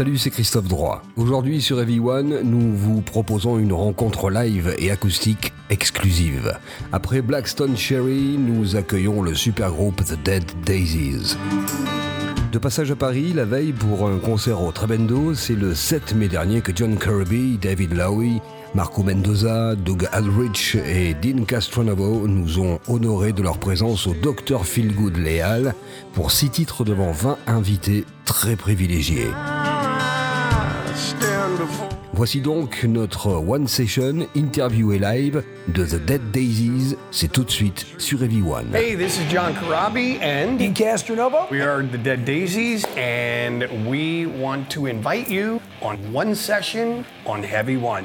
Salut, c'est Christophe Droit. Aujourd'hui sur Heavy One, nous vous proposons une rencontre live et acoustique exclusive. Après Blackstone Cherry, nous accueillons le super groupe The Dead Daisies. De passage à Paris, la veille pour un concert au Trebendo, c'est le 7 mai dernier que John Kirby, David Lowy, Marco Mendoza, Doug Aldrich et Dean Castronovo nous ont honorés de leur présence au Dr Feelgood Léal pour six titres devant 20 invités très privilégiés. Voici donc notre One Session interview et live de The Dead Daisies. C'est tout de suite sur Heavy One. Hey, this is John Karabi and Dean Castronovo. we are the Dead Daisies, and we want to invite you on one session on Heavy One.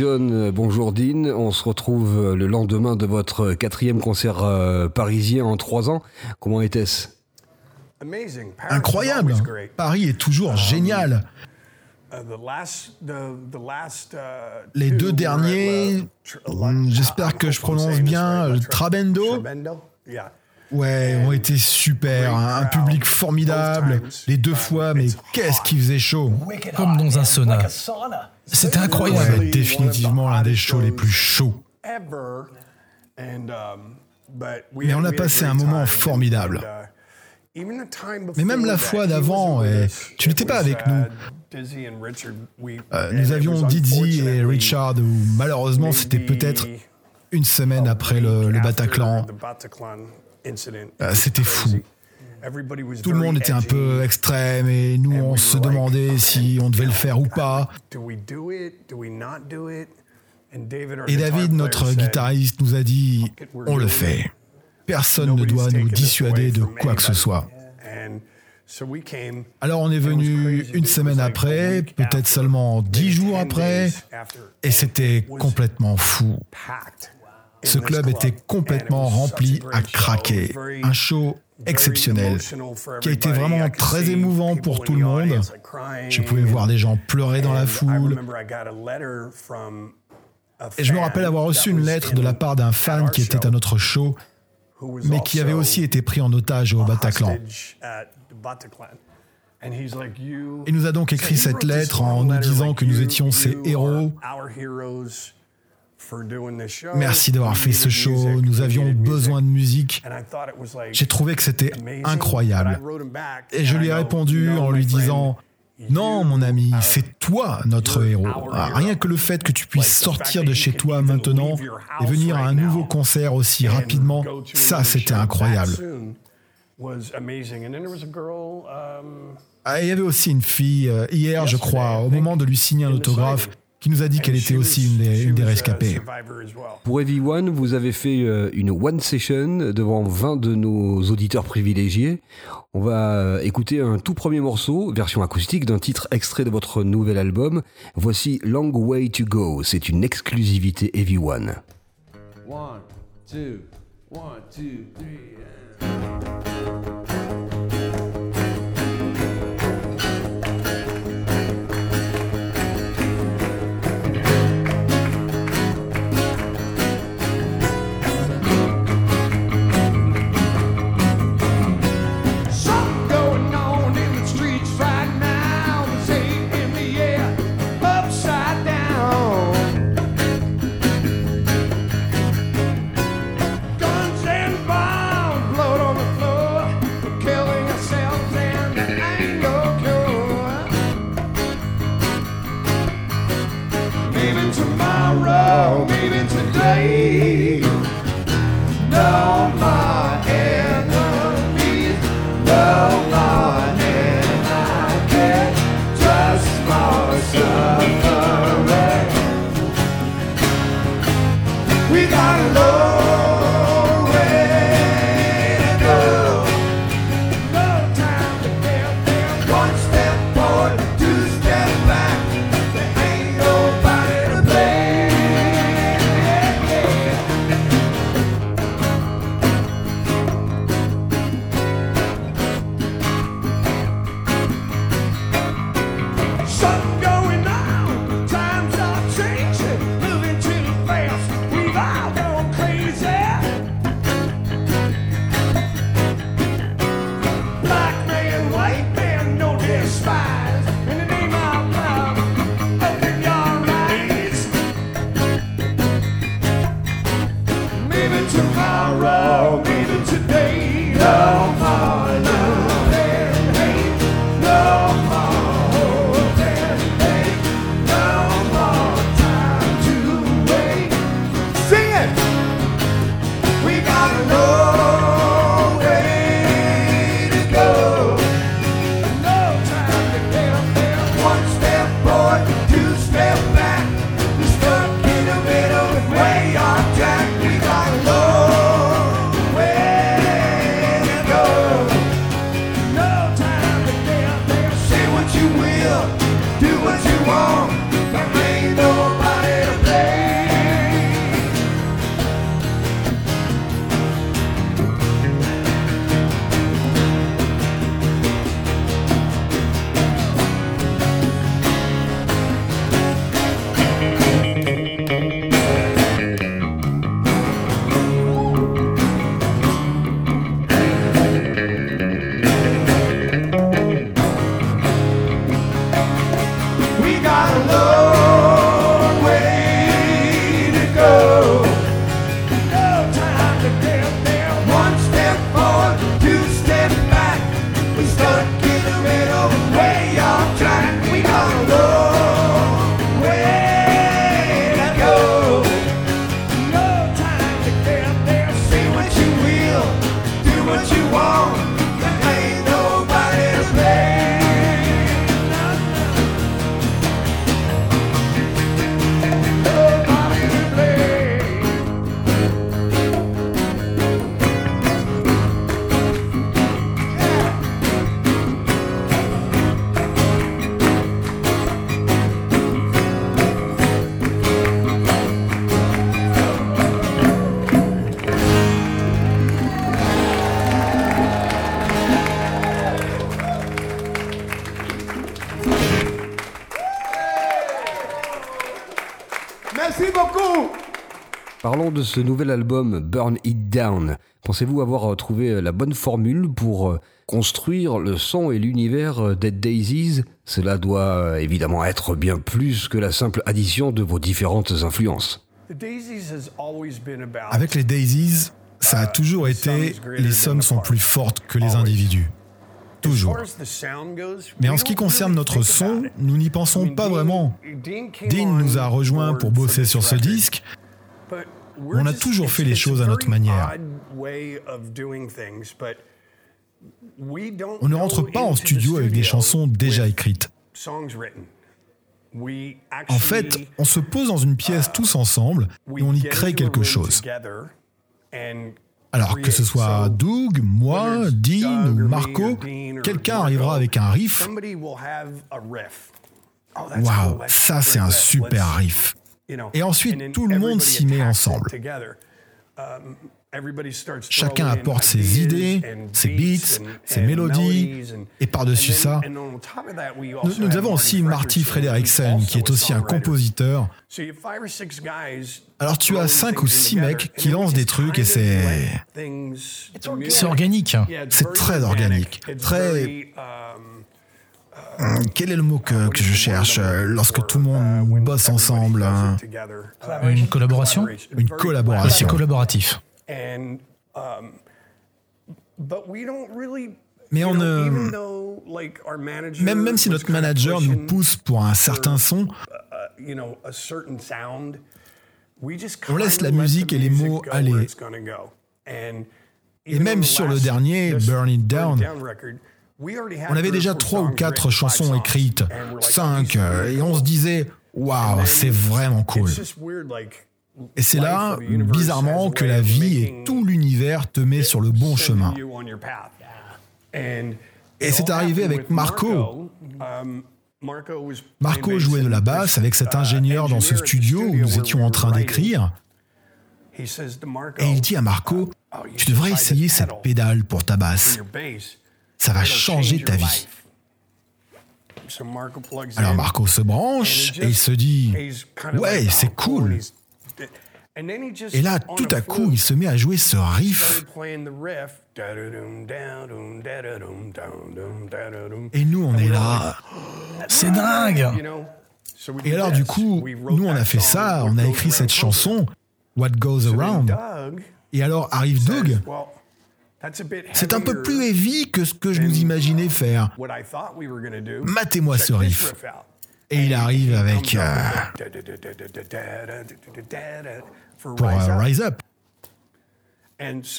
John, bonjour Dean. On se retrouve le lendemain de votre quatrième concert euh, parisien en trois ans. Comment était-ce? Incroyable. great. Paris est toujours génial. Uh, the last, the, the last, uh, Les deux at derniers, hmm, uh, j'espère que je prononce bien, Trabendo. Ouais, ont été super. hein. Un public formidable. Les deux fois, mais qu'est-ce qui faisait chaud. Comme dans un sauna. C'était incroyable. Literally Définitivement l'un des shows les plus chauds. um, Mais on a passé un moment formidable. Uh, Mais même la fois d'avant, tu n'étais pas avec uh, nous. Dizzy and Richard, we- Euh, nous avions Dizzy et Richard, où malheureusement c'était peut-être une semaine après le, Bataclan. Was c'était fou. Tout le monde était un peu extrême et nous on se demandait si on devait le faire ou pas. Do we do it? Do we not do it? And David, our Et David, notre guitariste, nous a dit on le fait. Personne ne "Nobody's doit nous dissuader de quoi que ce anybody." soit. Alors on est venu une semaine après, peut-être seulement dix jours après, et c'était complètement fou. Ce club était complètement rempli à craquer. Un show exceptionnel, qui a été vraiment très émouvant pour tout le monde. Je pouvais voir des gens pleurer dans la foule. Et je me rappelle avoir reçu une lettre de la part d'un fan qui était à notre show, mais qui avait aussi été pris en otage au Bataclan. Il nous a donc écrit cette lettre en nous disant que nous étions ses héros. Merci d'avoir fait ce show, nous avions besoin de musique. J'ai trouvé que c'était incroyable. Et je lui ai répondu en lui disant, non, mon ami, c'est toi notre héros. Ah, rien que le fait que tu puisses sortir de chez toi maintenant et venir à un nouveau concert aussi rapidement, ça c'était incroyable. Ah, il y avait aussi une fille, euh, hier je crois, au moment de lui signer un autographe, qui nous a dit qu'elle était aussi une des, une des rescapées. Pour Everyone, vous avez fait euh, une one session devant 20 de nos auditeurs privilégiés. On va euh, écouter un tout premier morceau, version acoustique, d'un titre extrait de votre nouvel album. Voici Long Way to Go. C'est une exclusivité Everyone. One, two, one, two, three. Something No. Parlons de ce nouvel album Burn It Down. Pensez-vous avoir trouvé la bonne formule pour euh, construire le son et l'univers euh, Dead Daisies? Cela doit euh, évidemment être bien plus que la simple addition de vos différentes influences. The Daisies has always been about Avec les Daisies, ça a toujours été les sommes sont plus fortes que les individus. Toujours. Mais we en ce qui concerne notre son, nous n'y pensons pas vraiment. Dean nous a on rejoints pour bosser sur ce disque. On a toujours fait les choses à notre manière. On ne rentre pas en studio avec des chansons déjà écrites. En fait, on se pose dans une pièce tous ensemble et on y crée quelque chose. Alors que ce soit Doug, moi, Dean ou Marco, quelqu'un arrivera avec un riff. Waouh, ça c'est un super riff. Et ensuite, tout le monde s'y met ensemble. Chacun apporte ses idées, ses beats, ses mélodies, et par-dessus ça, nous, nous avons aussi Marty Frederiksen, qui est aussi un compositeur. Alors tu as cinq ou six mecs qui lancent des trucs et c'est... C'est organique. C'est très organique, très quel est le mot que, que je cherche euh, lorsque tout le monde bosse ensemble hein Une collaboration Une collaboration. Ah, c'est collaboratif. Mais on ne. Même, même si notre manager nous pousse pour un certain son, on laisse la musique et les mots aller. Et même sur le dernier, Burn It Down, on avait déjà trois ou quatre chansons écrites, cinq, et on se disait, waouh, c'est vraiment cool. Et c'est là, bizarrement, que la vie et tout l'univers te met sur le bon chemin. Et c'est arrivé avec Marco. Marco jouait de la basse avec cet ingénieur dans ce studio où nous étions en train d'écrire. Et il dit à Marco, tu devrais essayer cette pédale pour ta basse. Ça va changer ta vie. Alors Marco se branche et il se dit Ouais, c'est cool. Et là, tout à coup, il se met à jouer ce riff. Et nous, on est là. C'est dingue. Et alors, du coup, nous, on a fait ça, on a écrit cette chanson, What Goes Around. Et alors arrive Doug. C'est un peu plus heavy que ce que je nous imaginais faire. Matez-moi ce riff. Et il arrive avec... Pour Rise Up.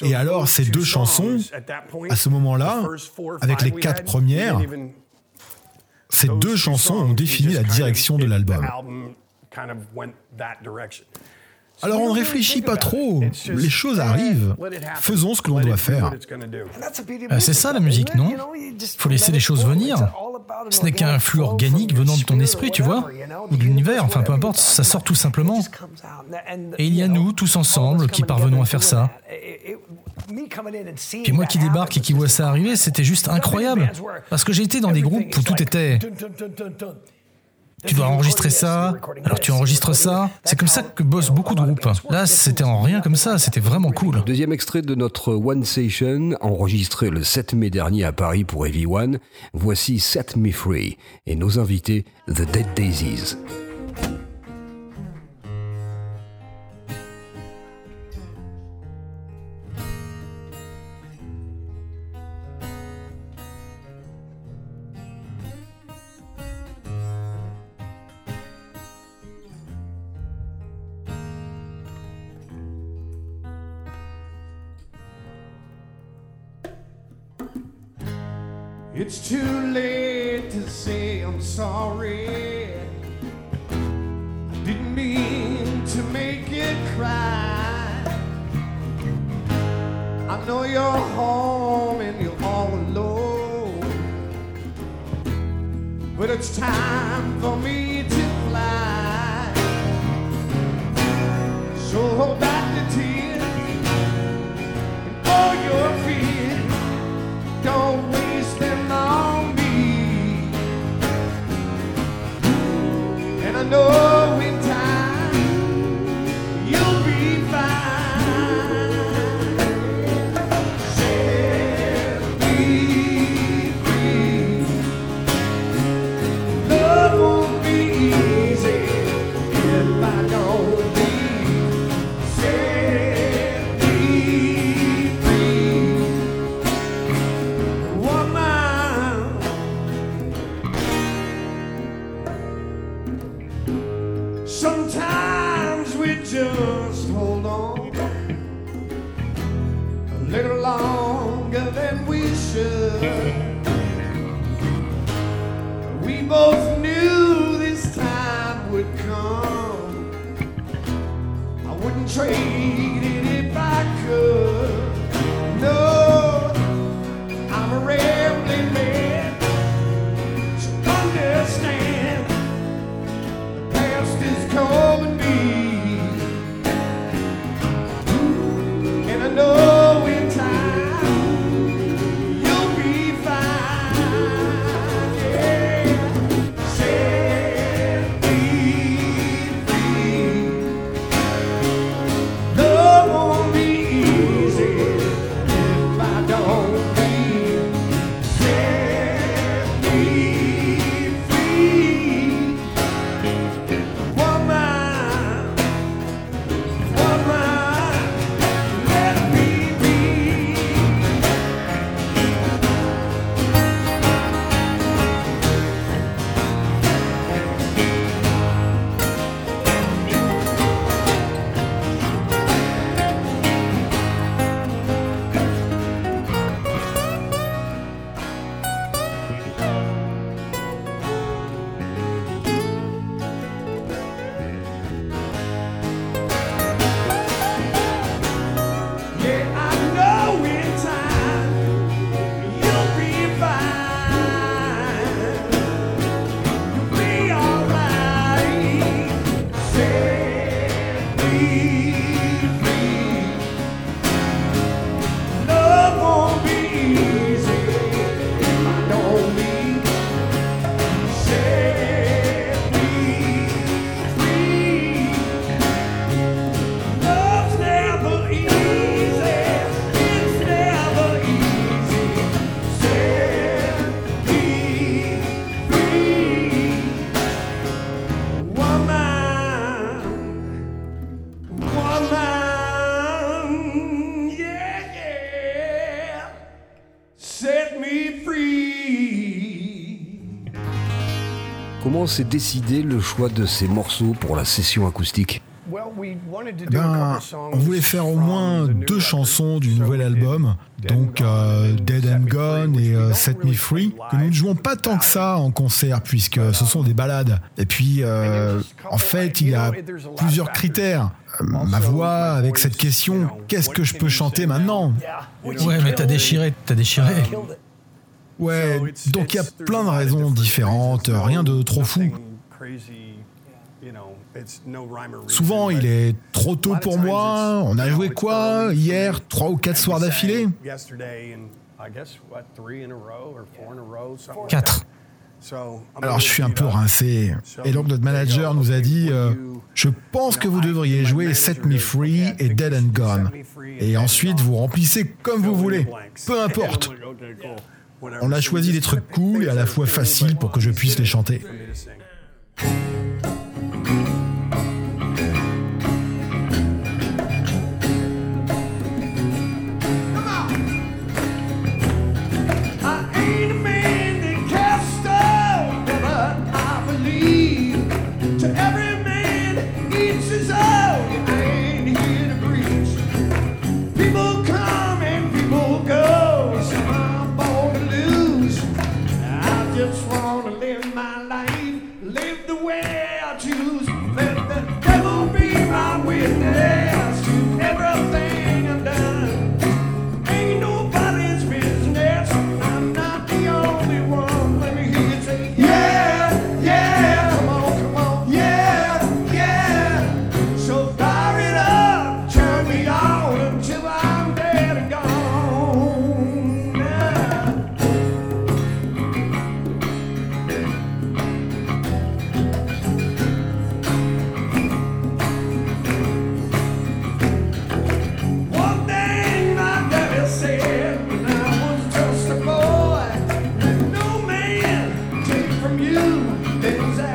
Et alors, ces deux chansons, à ce moment-là, avec les quatre premières, ces deux chansons ont défini la direction de l'album. Alors on ne réfléchit pas trop, les choses arrivent. Faisons ce que l'on doit do faire. Euh, C'est ça la musique, non? Faut laisser les choses venir. Ce n'est qu'un flux organique venant de ton esprit, tu vois, ou de l'univers, enfin peu importe, ça sort tout simplement. Et il y a nous, tous ensemble, qui parvenons à faire ça. Puis moi qui débarque et qui vois ça arriver, c'était juste incroyable. Parce que j'ai été dans des groupes où tout était tu dois enregistrer ça, alors tu enregistres ça. C'est comme ça que bossent beaucoup de groupes. Là, c'était en rien comme ça, c'était vraiment cool. Deuxième extrait de notre One Session, enregistré le 7 mai dernier à Paris pour Heavy One. Voici Set Me Free et nos invités, The Dead Daisies. It's too late to say I'm sorry. I didn't mean to make it cry. I know you're home and you're all alone. But it's time for me to fly. So hold back know Comment s'est décidé le choix de ces morceaux pour la session acoustique. Ben, on voulait faire au moins deux chansons du nouvel album, donc euh, Dead and Gone et euh, Set Me Free, que nous ne jouons pas tant que ça en concert puisque ce sont des ballades. Et puis, euh, en fait, il y a plusieurs critères. Ma voix, avec cette question, qu'est-ce que je peux chanter maintenant? Ouais, mais t'as déchiré, t'as déchiré. Ouais, donc il y a plein de raisons différentes, rien de trop fou. Souvent, il est trop tôt pour moi. On a joué quoi hier? Trois ou quatre soirs d'affilée? Quatre. Alors je suis un peu rincé. Et donc notre manager nous a dit euh, Je pense que vous devriez jouer Set Me Free et Dead and Gone. Et ensuite vous remplissez comme vous voulez. Peu importe. On a choisi des trucs cool et à la fois faciles pour que je puisse les chanter. things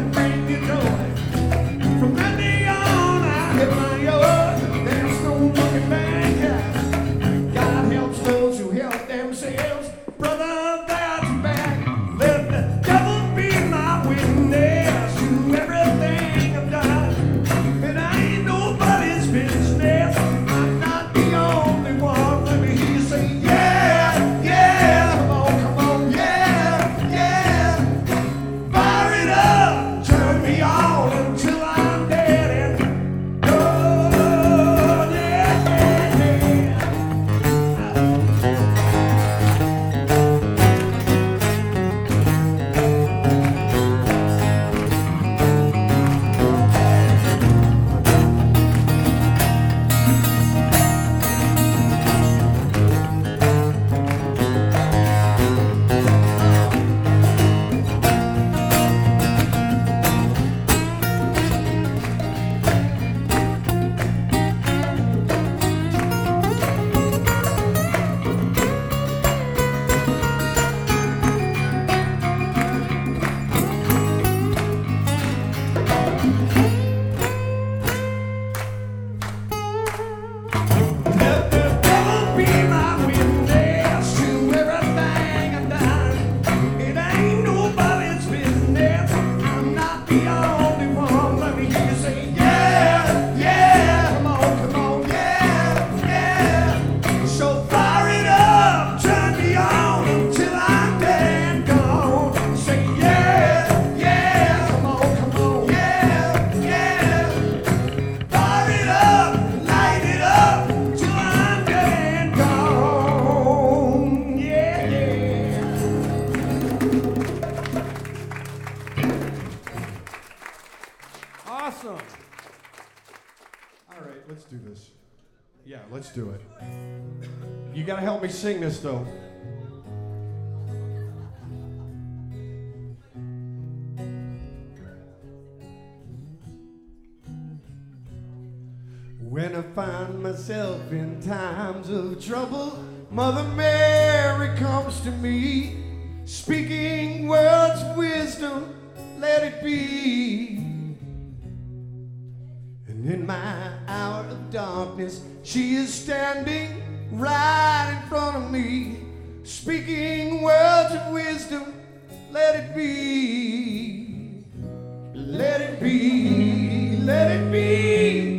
me sing this though. When I find myself in times of trouble, Mother Mary comes to me, speaking words of wisdom, let it be. And in my hour of darkness, she is standing right in front of me, speaking words of wisdom. Let it be, let it be, let it be.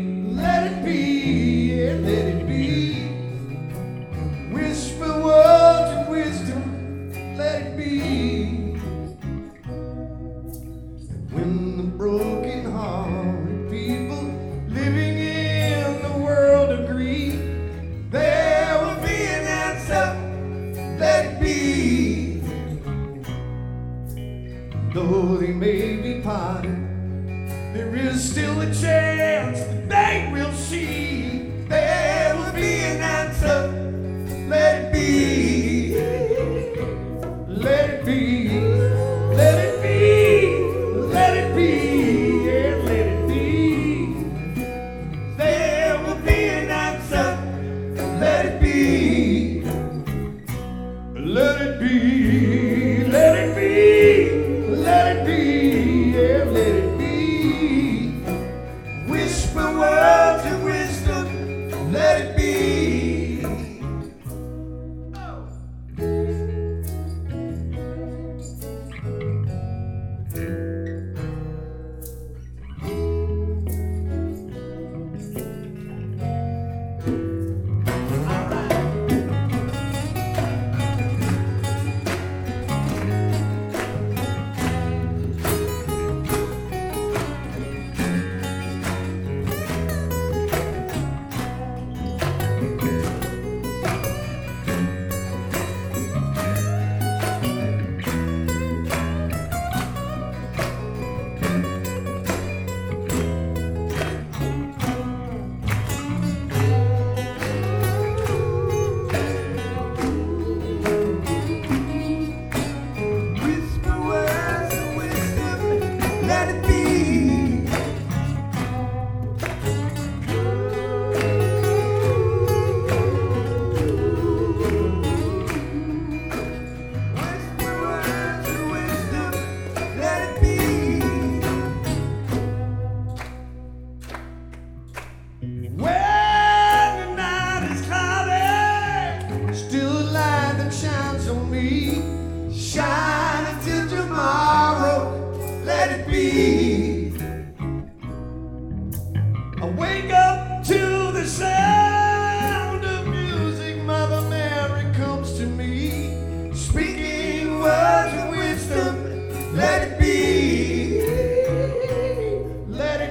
be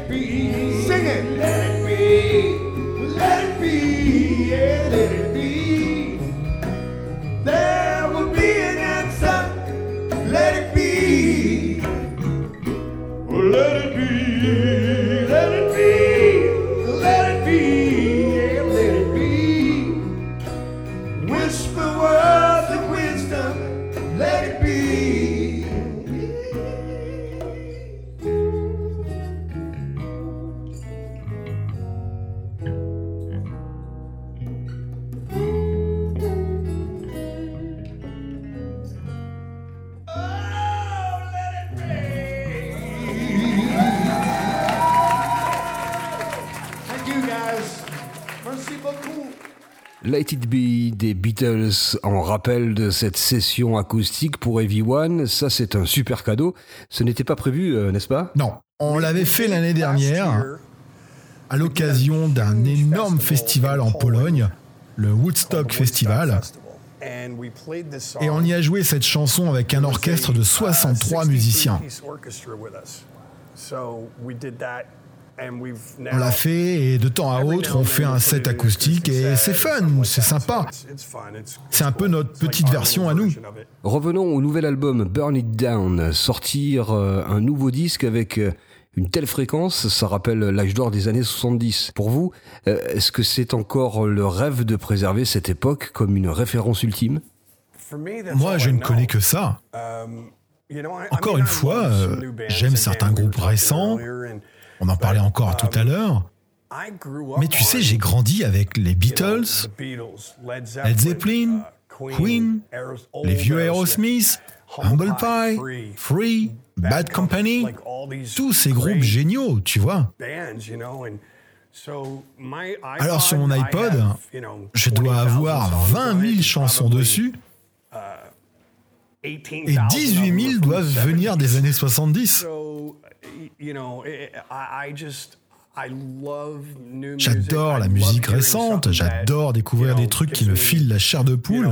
be. Sing it. Let it be. Let it be. Yeah, let it be. en rappel de cette session acoustique pour Everyone. Ça, c'est un super cadeau. Ce n'était pas prévu, euh, n'est-ce pas? Non. On l'avait fait l'année dernière à l'occasion d'un énorme festival en Pologne, le Woodstock Festival. Et on y a joué cette chanson avec un orchestre de 63 musiciens. On l'a fait et de temps à autre, on fait un set acoustique et c'est fun, c'est sympa. C'est un peu notre petite version à nous. Revenons au nouvel album Burn It Down. Sortir euh, un nouveau disque avec euh, une telle fréquence, ça rappelle l'âge d'or des années 70. Pour vous, euh, est-ce que c'est encore le rêve de préserver cette époque comme une référence ultime? Moi, je ne connais que ça. Encore une fois, j'aime certains groupes récents. On en parlait encore tout à l'heure. Mais tu sais, j'ai grandi avec les Beatles, Led Zeppelin, Queen, les vieux Aerosmith, Humble Pie, Free, Bad Company, tous ces groupes géniaux, tu vois. Alors sur mon iPod, je dois avoir 20 000 chansons dessus et 18 000 doivent venir des années 70. J'adore la musique récente, j'adore découvrir des trucs qui me filent la chair de poule.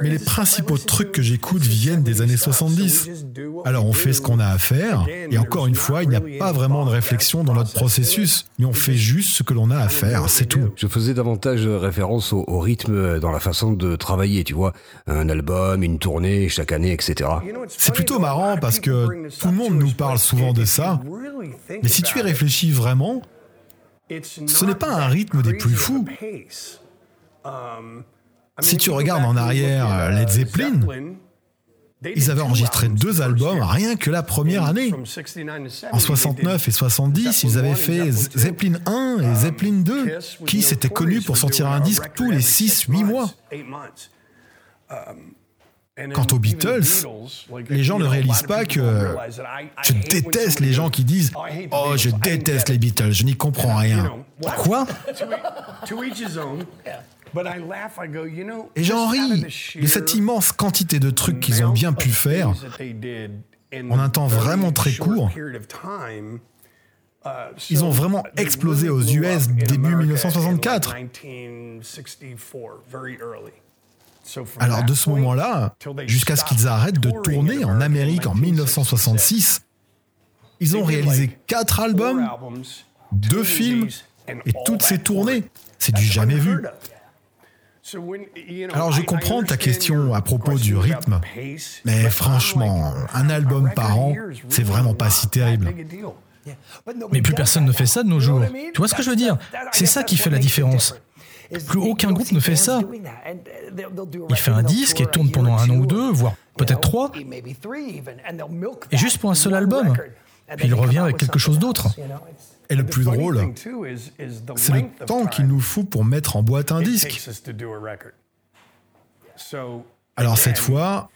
Mais les principaux trucs que j'écoute viennent des années 70. Alors on fait ce qu'on a à faire, et encore une fois, il n'y a pas vraiment de réflexion dans notre processus, mais on fait juste ce que l'on a à faire, c'est tout. Je faisais davantage référence au, au, rythme dans la façon de travailler, tu vois, un album, une tournée chaque année, etc. C'est plutôt marrant parce que tout le monde nous parle souvent de ça, mais si tu y réfléchis vraiment, ce n'est pas un rythme des plus fous. Si tu regardes en arrière euh, Led Zeppelin, ils avaient enregistré deux albums rien que la première année. En 69 et 70, ils avaient fait Zeppelin 1 et Zeppelin 2, qui s'étaient connus pour sortir un disque tous les 6-8 mois. Quant aux Beatles, les gens ne réalisent pas que je déteste les gens qui disent ⁇ Oh, je déteste les Beatles, je n'y comprends rien ⁇ Quoi? Et j'en ris de cette immense quantité de trucs qu'ils ont bien pu faire en un temps vraiment très court. Ils ont vraiment explosé aux US début 1964. Alors de ce moment-là, jusqu'à ce qu'ils arrêtent de tourner en Amérique en 1966, ils ont réalisé quatre albums, deux films et toutes ces tournées. C'est du jamais vu. Alors je comprends ta question à propos du rythme, mais franchement, un album par an, c'est vraiment pas si terrible. Mais plus personne ne fait ça de nos jours. Tu vois ce que je veux dire? C'est ça qui fait la différence. Plus aucun groupe ne fait ça. Il fait un disque et tourne pendant un an ou deux, voire peut-être trois, et juste pour un seul album. Puis il revient avec quelque chose d'autre. Et le plus drôle, c'est le temps qu'il nous faut pour mettre en boîte un disque. Alors cette fois,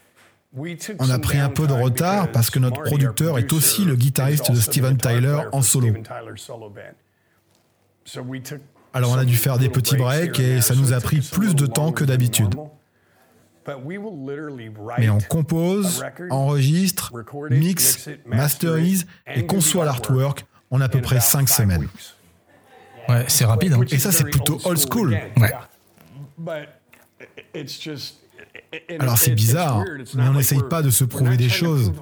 on a pris un peu de retard parce que notre producteur est aussi le guitariste de Steven Tyler en solo. Alors on a dû faire des petits breaks et ça nous a pris plus de temps que d'habitude. Mais on compose, enregistre, mixe, masterise et conçoit l'artwork en à peu près 5 semaines. Ouais, c'est rapide. Hein. Et ça, c'est plutôt old school. Ouais. Alors c'est bizarre, mais on n'essaye pas de se prouver des choses.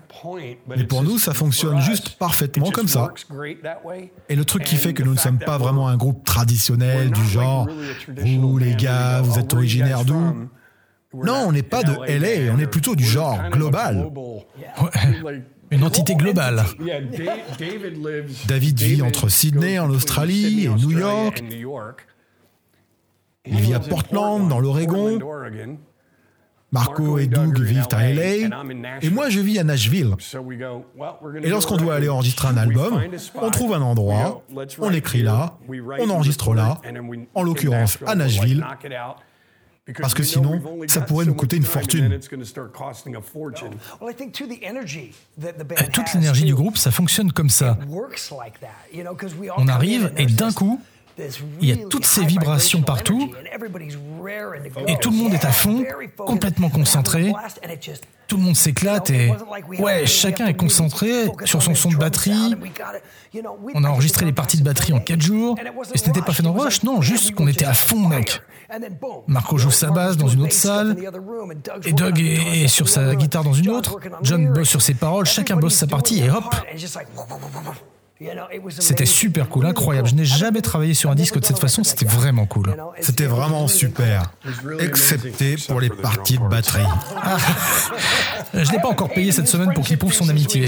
Mais pour nous, ça fonctionne juste parfaitement comme ça. Et le truc qui fait que nous ne sommes pas vraiment un groupe traditionnel du genre, vous les gars, vous êtes originaires d'où? Non, on n'est pas de LA, on est plutôt du genre global. Ouais. Une entité globale. David vit entre Sydney en Australie et New York. Il vit à Portland dans l'Oregon. Marco et Doug vivent à LA. Et moi, je vis à Nashville. Et lorsqu'on doit aller enregistrer un album, on trouve un endroit, on écrit là, on enregistre là, en l'occurrence à Nashville, parce que sinon, ça pourrait nous coûter une fortune. Toute l'énergie du groupe, ça fonctionne comme ça. On arrive et d'un coup, il y a toutes ces vibrations partout. et tout le monde est à fond, complètement concentré. Tout le monde s'éclate et ouais, chacun est concentré sur son son de batterie. On a enregistré les parties de batterie en 4 jours. et ce n'était pas fait dans rush, non, juste qu'on était à fond, mec. Marco joue sa basse dans une autre salle et Doug est sur sa guitare dans une autre. John bosse sur ses paroles, chacun bosse sa partie et hop, c'était super cool, incroyable. Je n'ai jamais travaillé sur un disque de cette façon, c'était vraiment cool. C'était vraiment super, excepté pour les parties de batterie. Ah. Je n'ai pas encore payé cette semaine pour qu'il prouve son amitié.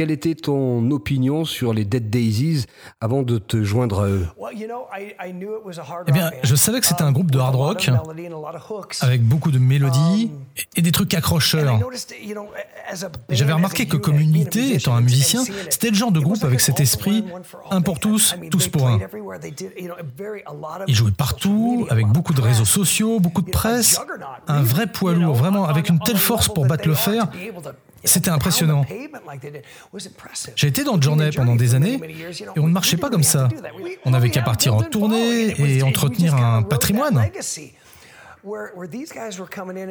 Quelle était ton opinion sur les Dead Daisies avant de te joindre à eux? Eh bien, je savais que c'était un groupe de hard rock avec beaucoup de mélodies et des trucs accrocheurs. Et j'avais remarqué que comme unité, étant un musicien, c'était le genre de groupe avec cet esprit un pour tous, tous pour un. Ils jouaient partout, avec beaucoup de réseaux sociaux, beaucoup de presse, un vrai poids lourd, vraiment avec une telle force pour battre le fer. C'était impressionnant. J'ai été dans Journey pendant des années et on ne marchait pas comme ça. On n'avait qu'à partir en tournée et entretenir un patrimoine.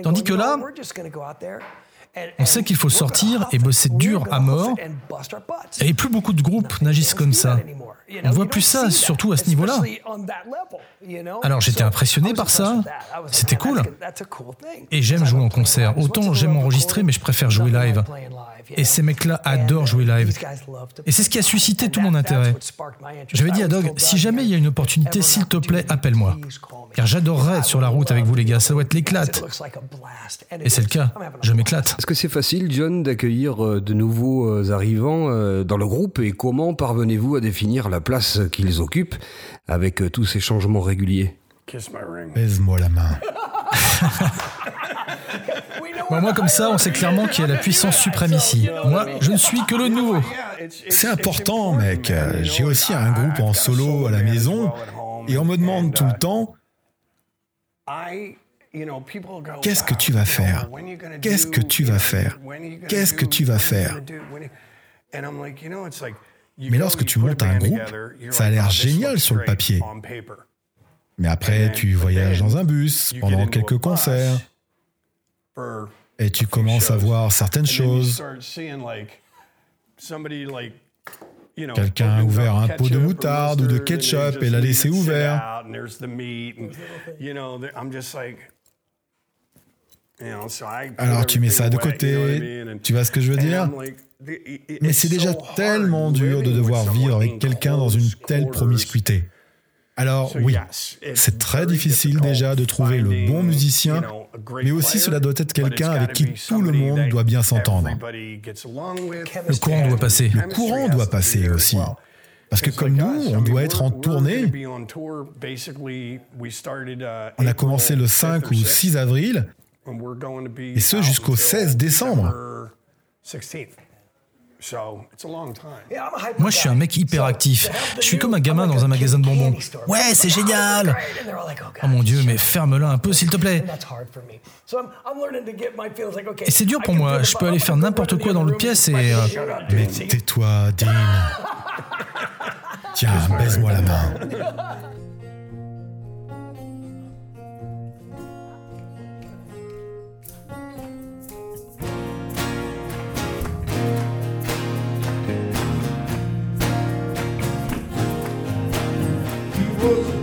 Tandis que là, on sait qu'il faut sortir et bosser dur à mort. Et plus beaucoup de groupes n'agissent comme ça. On ne voit plus ça, surtout à ce niveau-là. Alors j'étais impressionné par ça. C'était cool. Et j'aime jouer en concert. Autant j'aime enregistrer, mais je préfère jouer live. Et ces mecs-là adorent jouer live. Et c'est ce qui a suscité tout mon intérêt. J'avais dit à Doug, si jamais il y a une opportunité, s'il te plaît, appelle-moi. Car j'adorerais être sur la route avec vous les gars, ça doit être l'éclate. Et c'est le cas, je m'éclate. Est-ce que c'est facile, John, d'accueillir euh, de nouveaux euh, arrivants euh, dans le groupe? Et comment parvenez-vous à définir la place qu'ils occupent avec tous ces changements réguliers Baise-moi la main. Bon, moi, comme ça, on sait clairement qu'il y a la puissance suprême ici. Moi, je ne suis que le nouveau. C'est important, mec. J'ai aussi un groupe en solo à la maison et on me demande tout le temps Qu'est-ce que tu vas faire? Qu'est-ce que tu vas faire? Qu'est-ce que tu vas faire? Mais lorsque tu montes un groupe, ça a l'air génial sur le papier. Mais après, tu voyages dans un bus pendant quelques concerts et tu commences à voir certaines choses. Quelqu'un a ouvert un pot de moutarde ou de ketchup et l'a laissé ouvert. Alors tu mets ça de côté, tu vois ce que je veux dire? Mais c'est déjà tellement dur de devoir vivre avec quelqu'un dans une telle promiscuité. Alors oui, c'est très difficile déjà de trouver le bon musicien, mais aussi cela doit être quelqu'un avec qui tout le monde doit bien s'entendre. Le courant doit passer. Le courant doit passer aussi. Parce que comme nous, on doit être en tournée. On a commencé le 5 ou 6 avril, et ce jusqu'au 16 décembre. Moi, je suis un mec hyper actif. Je suis comme un gamin dans un magasin de bonbons. Ouais, c'est génial Oh mon Dieu, mais ferme-la un peu, s'il te plaît. Et c'est dur pour moi. Je peux aller faire n'importe quoi dans le pièce et... euh, Mais tais-toi, Dean. Tiens, baise-moi la main. was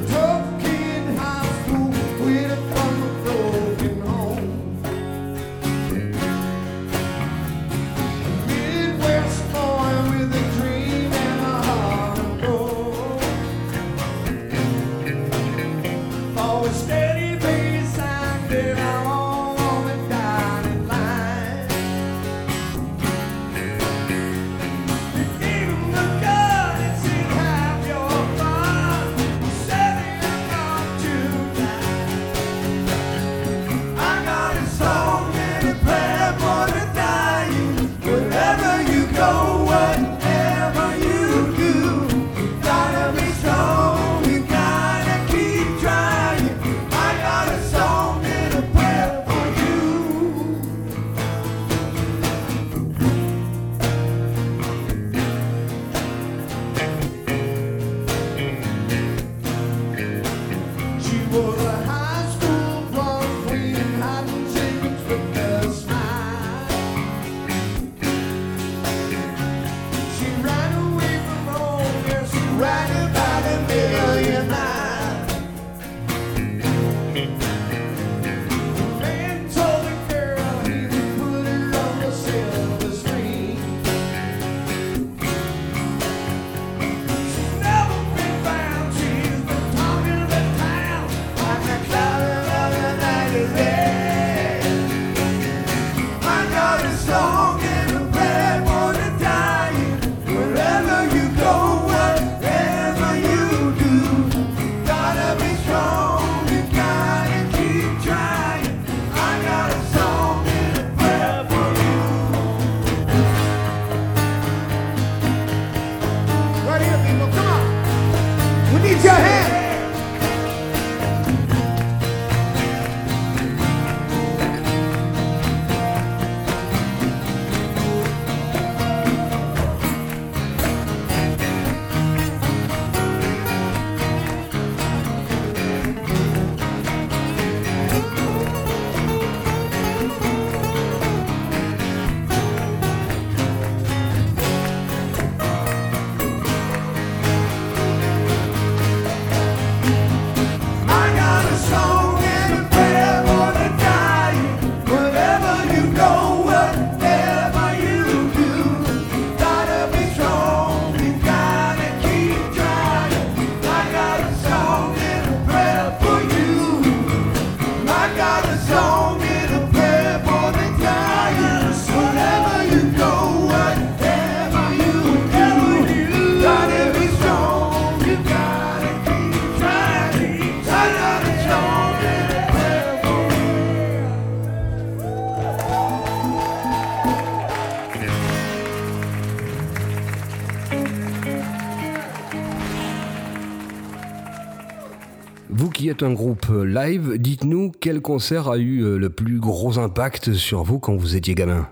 quel concert a eu euh, le plus gros impact sur vous quand vous étiez gamin?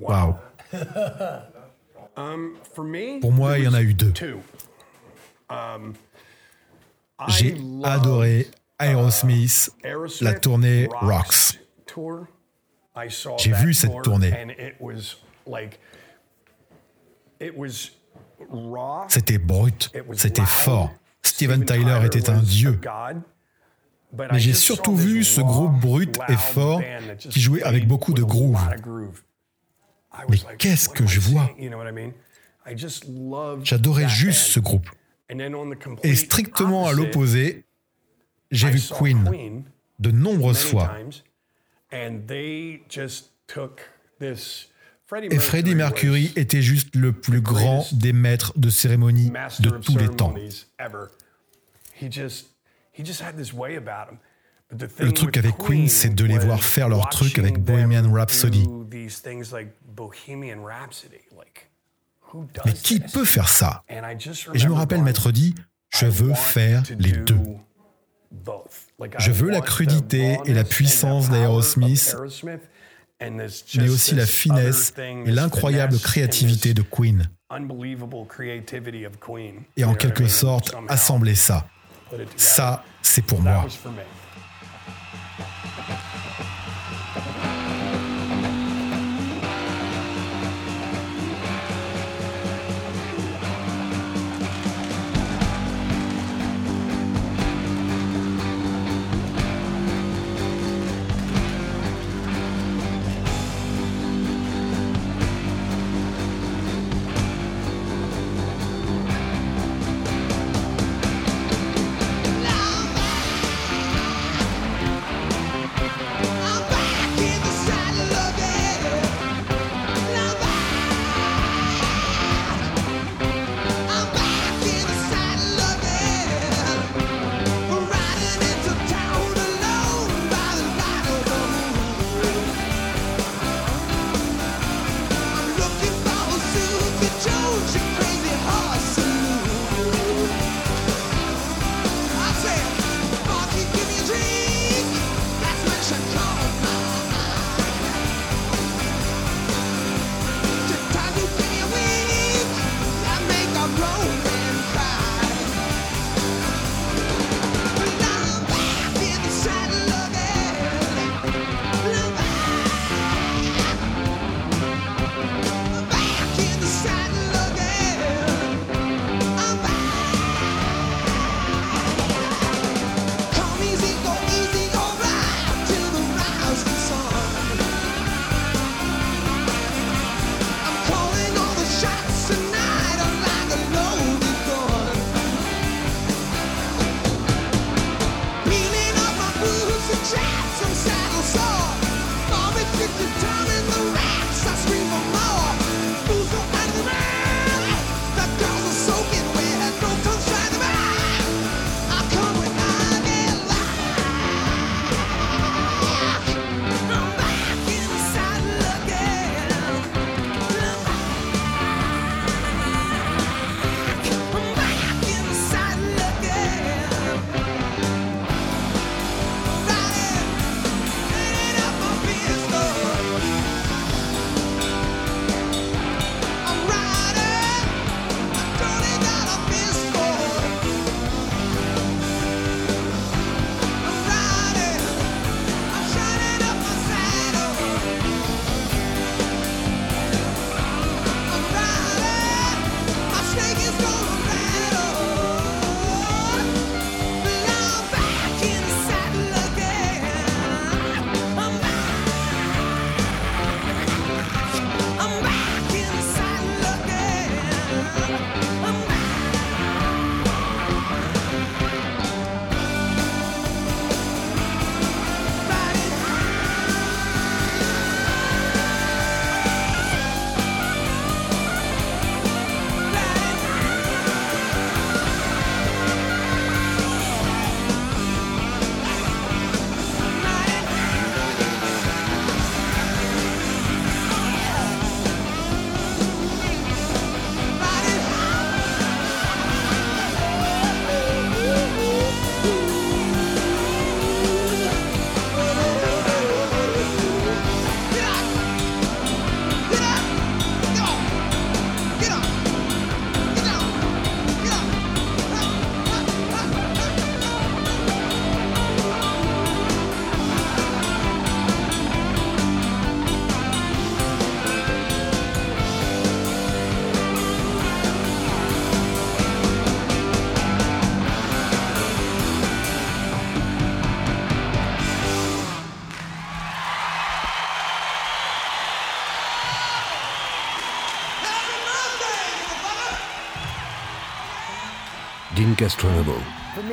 Waouh. Um, for me, Pour moi, il y en a eu deux. two. Um, J'ai adoré Aerosmith, Aerosmith la tournée Rocks. J'ai vu cette tour tournée. and it was like it was raw. C'était brut, c'était fort. Steven Tyler était un dieu. Mais j'ai surtout vu ce groupe brut et fort qui jouait avec beaucoup de groove. Mais qu'est-ce que je vois? J'adorais juste ce groupe. Et strictement à l'opposé, j'ai vu Queen de nombreuses fois. Et Freddie Mercury était juste le plus grand des maîtres de cérémonie de tous les temps. Ceremonies ever. He just, he just had this way about him. But the Le thing truc avec Queen, c'est de les voir faire leur truc avec Bohemian Rhapsody. do These things like Bohemian Rhapsody, like who does Mais qui peut faire ça? And I just Et je me remember rappelle m'être dit, je veux faire to les do deux. Je I veux la crudité et la puissance d'Aerosmith, mais aussi la finesse et l'incroyable créativité de Queen. Et en quelque sorte, assembler ça. Ça, c'est pour moi.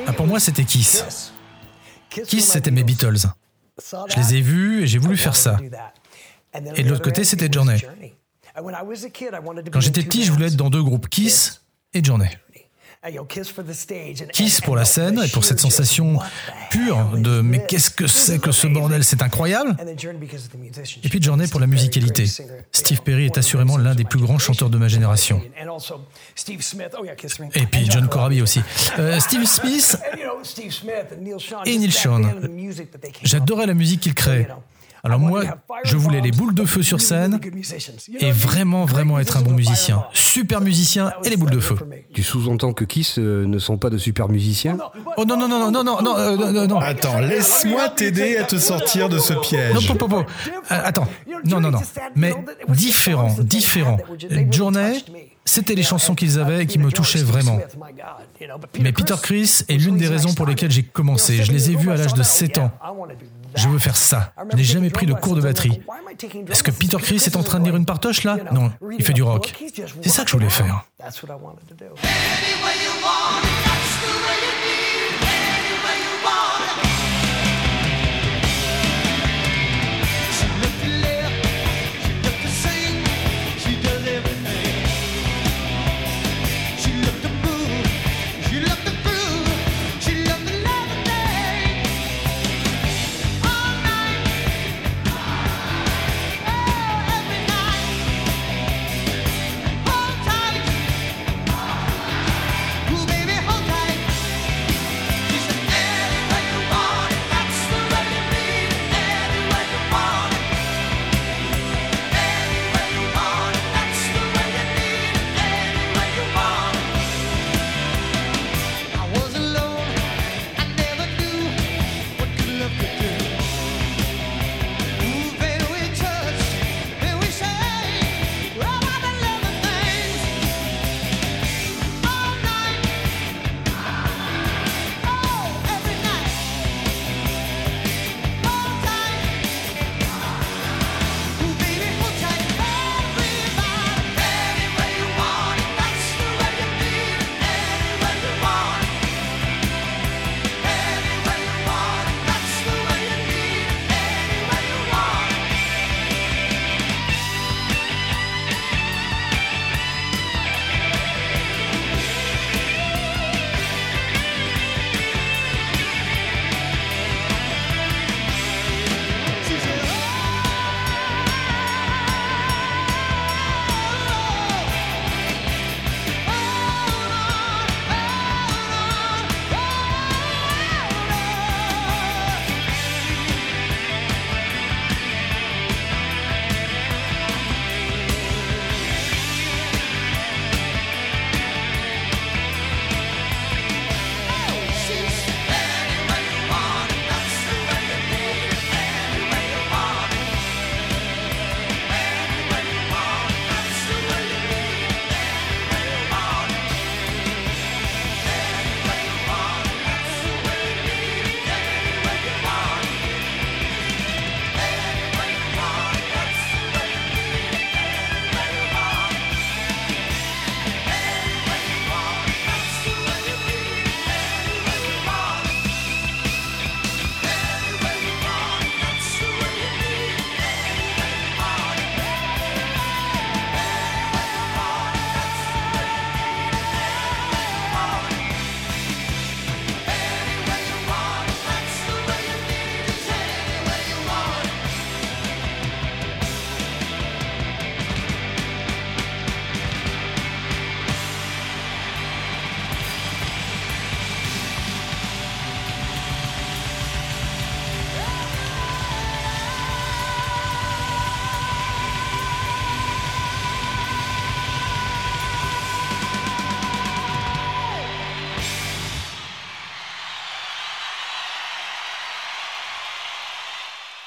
Ah, pour moi, c'était Kiss. Kiss, c'était mes Beatles. Je les ai vus et j'ai voulu faire ça. Et de l'autre côté, c'était Journey. Quand j'étais petit, je voulais être dans deux groupes, Kiss et Journey. Kiss pour la scène et pour cette sensation pure de mais qu'est-ce que c'est que ce bordel, c'est incroyable. Et puis Journey pour la musicalité. Steve Perry est assurément l'un des plus grands chanteurs de ma génération. Et puis John Corabi aussi. Euh, Steve Smith et Neil Sean. J'adorais la musique qu'ils créaient. Alors moi, je voulais les boules de feu sur scène et vraiment, vraiment être un bon musicien. Super musicien et les boules de feu. Tu sous-entends que Kiss euh, ne sont pas de super musiciens? Oh non, non, non, non, non, non, euh, non, non, non. Attends, laisse-moi t'aider à te sortir de ce piège. Non. Euh, attends, non, non, non. Mais différent, différent. Journey, c'était les chansons qu'ils avaient et qui me touchaient vraiment. Mais Peter Chris est l'une des raisons pour lesquelles j'ai commencé. Je les ai vus à l'âge de 7 ans. Je veux faire ça. Je n'ai jamais pris de cours de batterie. Est-ce que Peter Chris est en train de lire une partoche là? Non, il fait du rock. C'est ça que je voulais faire.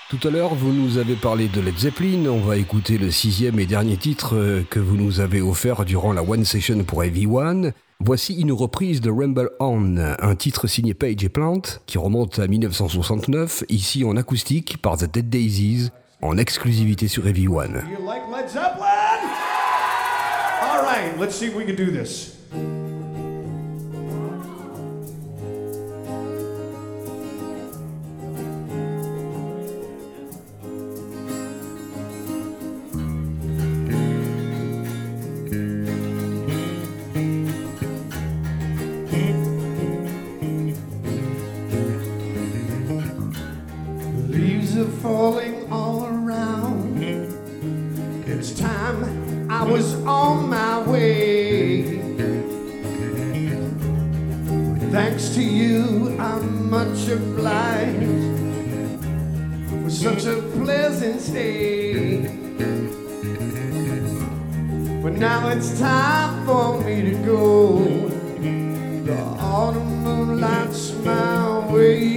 Tout à l'heure, vous nous avez parlé de Led Zeppelin. On va écouter le sixième et dernier titre euh, que vous nous avez offert durant la One Session pour Heavy One. Voici une reprise de Rumble On, un titre signé Page et Plant qui remonte à 1969, ici en acoustique par The Dead Daisies, en exclusivité sur Heavy One. You Led Zeppelin? All right, let's see if we can do this. such a blight, such a pleasant state. But now it's time for me to go. The autumn moonlight's my way.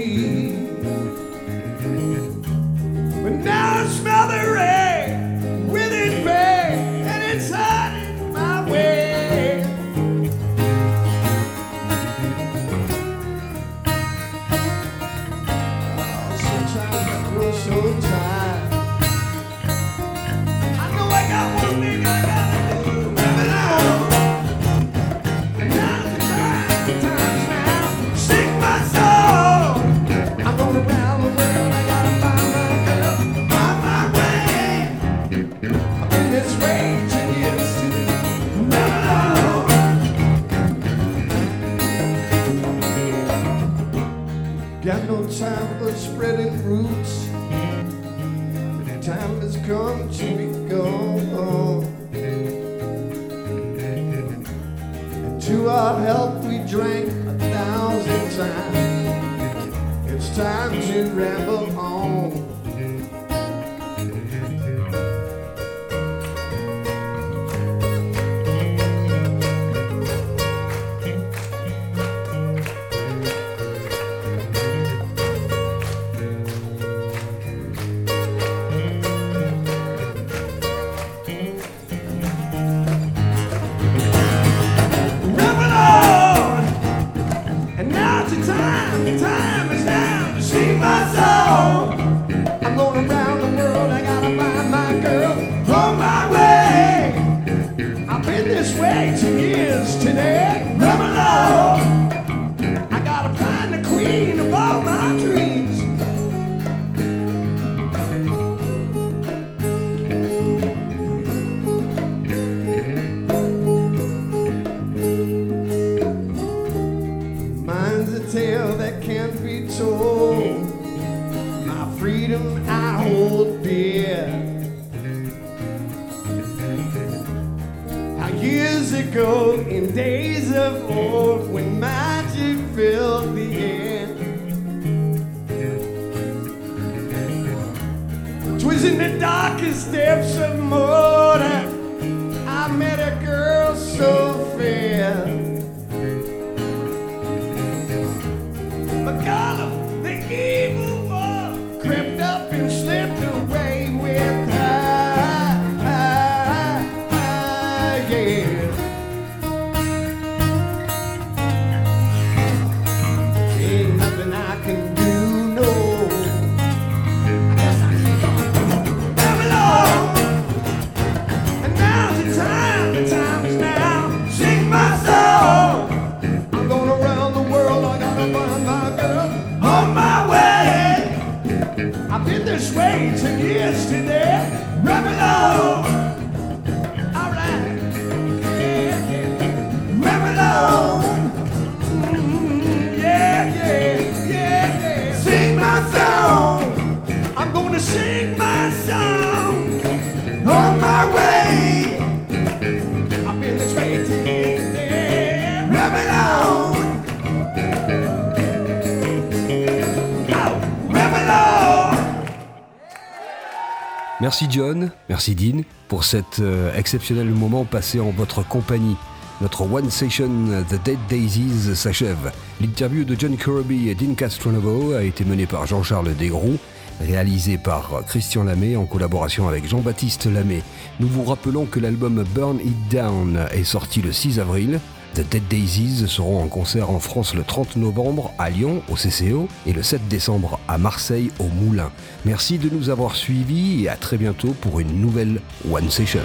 Merci John, merci Dean pour cet euh, exceptionnel moment passé en votre compagnie. Notre One Session The Dead Daisies s'achève. L'interview de John Kirby et Dean Castronovo a été menée par Jean-Charles Desgroux, réalisée par Christian Lamé en collaboration avec Jean-Baptiste Lamé. Nous vous rappelons que l'album Burn It Down est sorti le 6 avril The Dead Daisies seront en concert en France le 30 novembre à Lyon au CCO et le 7 décembre à Marseille au Moulin. Merci de nous avoir suivis et à très bientôt pour une nouvelle One Session.